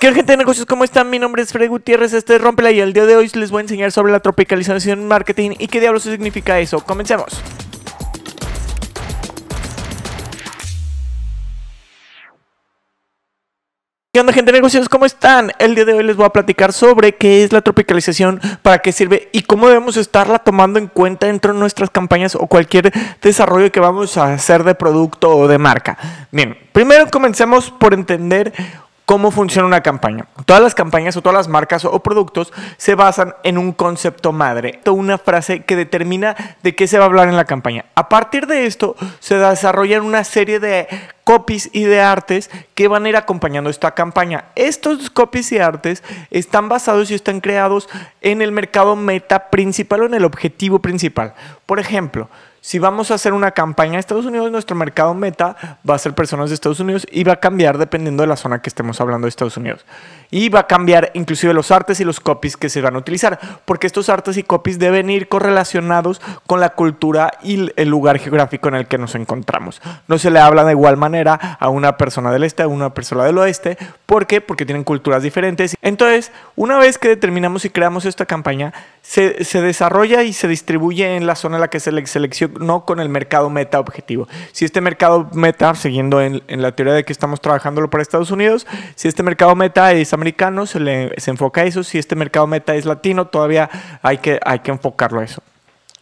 ¿Qué gente de negocios? ¿Cómo están? Mi nombre es Fred Gutiérrez, este es Rompela y el día de hoy les voy a enseñar sobre la tropicalización en marketing y qué diablos significa eso. Comencemos. ¿Qué onda gente de negocios? ¿Cómo están? El día de hoy les voy a platicar sobre qué es la tropicalización, para qué sirve y cómo debemos estarla tomando en cuenta dentro de nuestras campañas o cualquier desarrollo que vamos a hacer de producto o de marca. Bien, primero comencemos por entender cómo funciona una campaña. Todas las campañas o todas las marcas o productos se basan en un concepto madre, una frase que determina de qué se va a hablar en la campaña. A partir de esto se desarrollan una serie de copies y de artes que van a ir acompañando esta campaña. Estos copies y artes están basados y están creados en el mercado meta principal o en el objetivo principal. Por ejemplo, si vamos a hacer una campaña en Estados Unidos, nuestro mercado meta va a ser personas de Estados Unidos y va a cambiar dependiendo de la zona que estemos hablando de Estados Unidos. Y va a cambiar inclusive los artes y los copies que se van a utilizar, porque estos artes y copies deben ir correlacionados con la cultura y el lugar geográfico en el que nos encontramos. No se le habla de igual manera a una persona del este, a una persona del oeste. ¿Por qué? Porque tienen culturas diferentes. Entonces, una vez que determinamos y creamos esta campaña, se, se desarrolla y se distribuye en la zona en la que se le selecciona no con el mercado meta objetivo. Si este mercado meta, siguiendo en, la teoría de que estamos trabajándolo para Estados Unidos, si este mercado meta es americano, se, le, se enfoca a eso. Si este mercado meta es latino, todavía hay que, hay que enfocarlo a eso.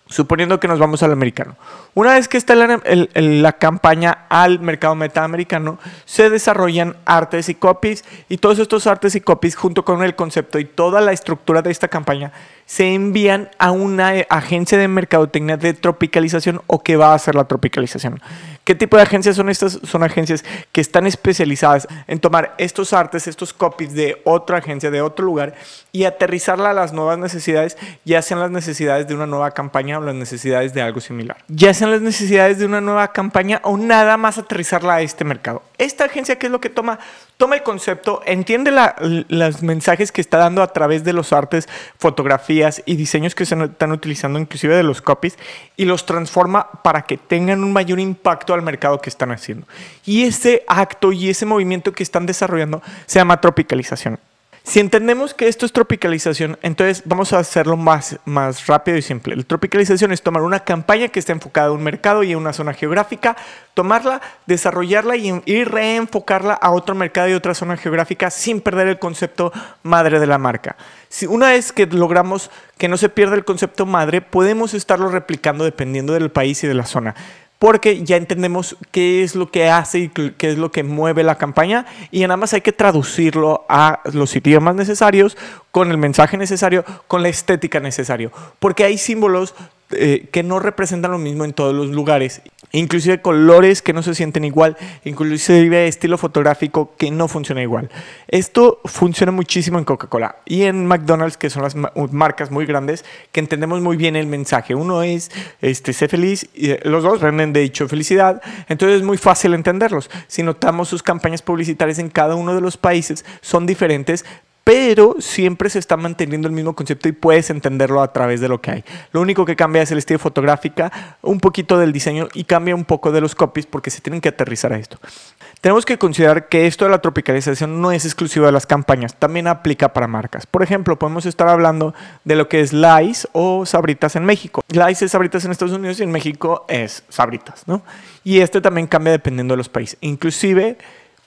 Suponiendo que nos vamos al americano. Una vez que está la, la campaña al mercado meta americano, se desarrollan artes y copies y todos estos artes y copies junto con el concepto y toda la estructura de esta campaña se envían a una agencia de mercadotecnia de tropicalización o que va a hacer la tropicalización. ¿Qué tipo de agencias son estas? Son agencias que están especializadas en tomar estos artes, estos copies de otra agencia, de otro lugar y aterrizarla a las nuevas necesidades, ya sean las necesidades de una nueva campaña o las necesidades de algo similar. Ya sean las necesidades de una nueva campaña o nada más aterrizarla a este mercado. Esta agencia, ¿qué es lo que toma? Toma el concepto, entiende los mensajes que está dando a través de los artes, fotografías y diseños que se están utilizando inclusive de los copies y los transforma para que tengan un mayor impacto al mercado que están haciendo. Y ese acto y ese movimiento que están desarrollando se llama tropicalización. Si entendemos que esto es tropicalización, entonces vamos a hacerlo más, más rápido y simple. La tropicalización es tomar una campaña que está enfocada a un mercado y a una zona geográfica, tomarla, desarrollarla y, y reenfocarla a otro mercado y otra zona geográfica sin perder el concepto madre de la marca. Si una vez que logramos que no se pierda el concepto madre, podemos estarlo replicando dependiendo del país y de la zona porque ya entendemos qué es lo que hace y qué es lo que mueve la campaña y nada más hay que traducirlo a los idiomas necesarios, con el mensaje necesario, con la estética necesario, porque hay símbolos eh, que no representan lo mismo en todos los lugares, inclusive colores que no se sienten igual, inclusive estilo fotográfico que no funciona igual. Esto funciona muchísimo en Coca-Cola y en McDonald's, que son las marcas muy grandes, que entendemos muy bien el mensaje. Uno es, este, sé feliz, eh, los dos venden de hecho felicidad, entonces es muy fácil entenderlos. Si notamos sus campañas publicitarias en cada uno de los países, son diferentes, pero siempre se está manteniendo el mismo concepto y puedes entenderlo a través de lo que hay. Lo único que cambia es el estilo fotográfica, un poquito del diseño y cambia un poco de los copies porque se tienen que aterrizar a esto. Tenemos que considerar que esto de la tropicalización no es exclusivo de las campañas, también aplica para marcas. Por ejemplo, podemos estar hablando de lo que es Lice o Sabritas en México. Lice es Sabritas en Estados Unidos y en México es Sabritas, ¿no? Y este también cambia dependiendo de los países. Inclusive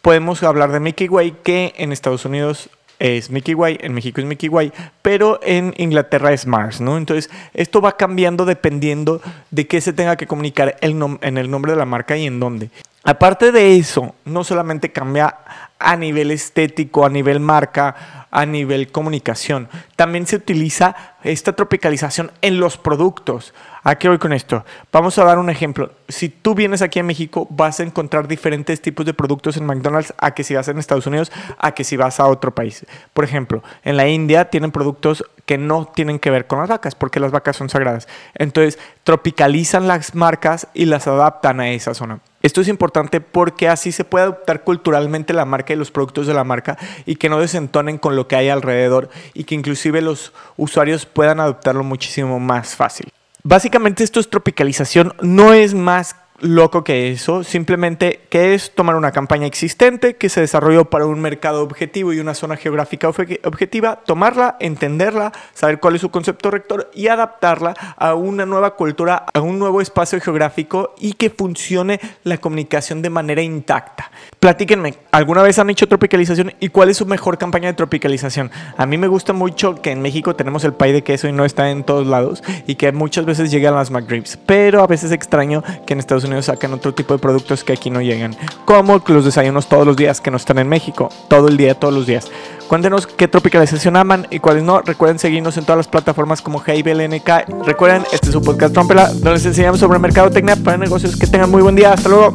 podemos hablar de Mickey Way que en Estados Unidos es Mickey Way, en México es Mickey Way, pero en Inglaterra es Mars, ¿no? Entonces, esto va cambiando dependiendo de qué se tenga que comunicar en el nombre de la marca y en dónde. Aparte de eso, no solamente cambia a nivel estético, a nivel marca, a nivel comunicación, también se utiliza esta tropicalización en los productos. ¿A qué voy con esto? Vamos a dar un ejemplo. Si tú vienes aquí a México, vas a encontrar diferentes tipos de productos en McDonald's a que si vas en Estados Unidos, a que si vas a otro país. Por ejemplo, en la India tienen productos que no tienen que ver con las vacas, porque las vacas son sagradas. Entonces, tropicalizan las marcas y las adaptan a esa zona. Esto es importante porque así se puede adoptar culturalmente la marca y los productos de la marca y que no desentonen con lo que hay alrededor y que inclusive los usuarios puedan adoptarlo muchísimo más fácil. Básicamente esto es tropicalización, no es más loco que eso. Simplemente, que es tomar una campaña existente que se desarrolló para un mercado objetivo y una zona geográfica objetiva, tomarla, entenderla, saber cuál es su concepto rector y adaptarla a una nueva cultura, a un nuevo espacio geográfico y que funcione la comunicación de manera intacta. Platíquenme, ¿alguna vez han hecho tropicalización y cuál es su mejor campaña de tropicalización? A mí me gusta mucho que en México tenemos el pay de queso y no está en todos lados y que muchas veces llegan las McDrips, pero a veces extraño que en Estados Unidos saquen otro tipo de productos que aquí no llegan, como los desayunos todos los días que no están en México, todo el día, todos los días. Cuéntenos qué tropicalización aman y cuáles no. Recuerden seguirnos en todas las plataformas como NK. Recuerden, este es su podcast Trompela, donde les enseñamos sobre mercadotecnia para negocios. Que tengan muy buen día. Hasta luego.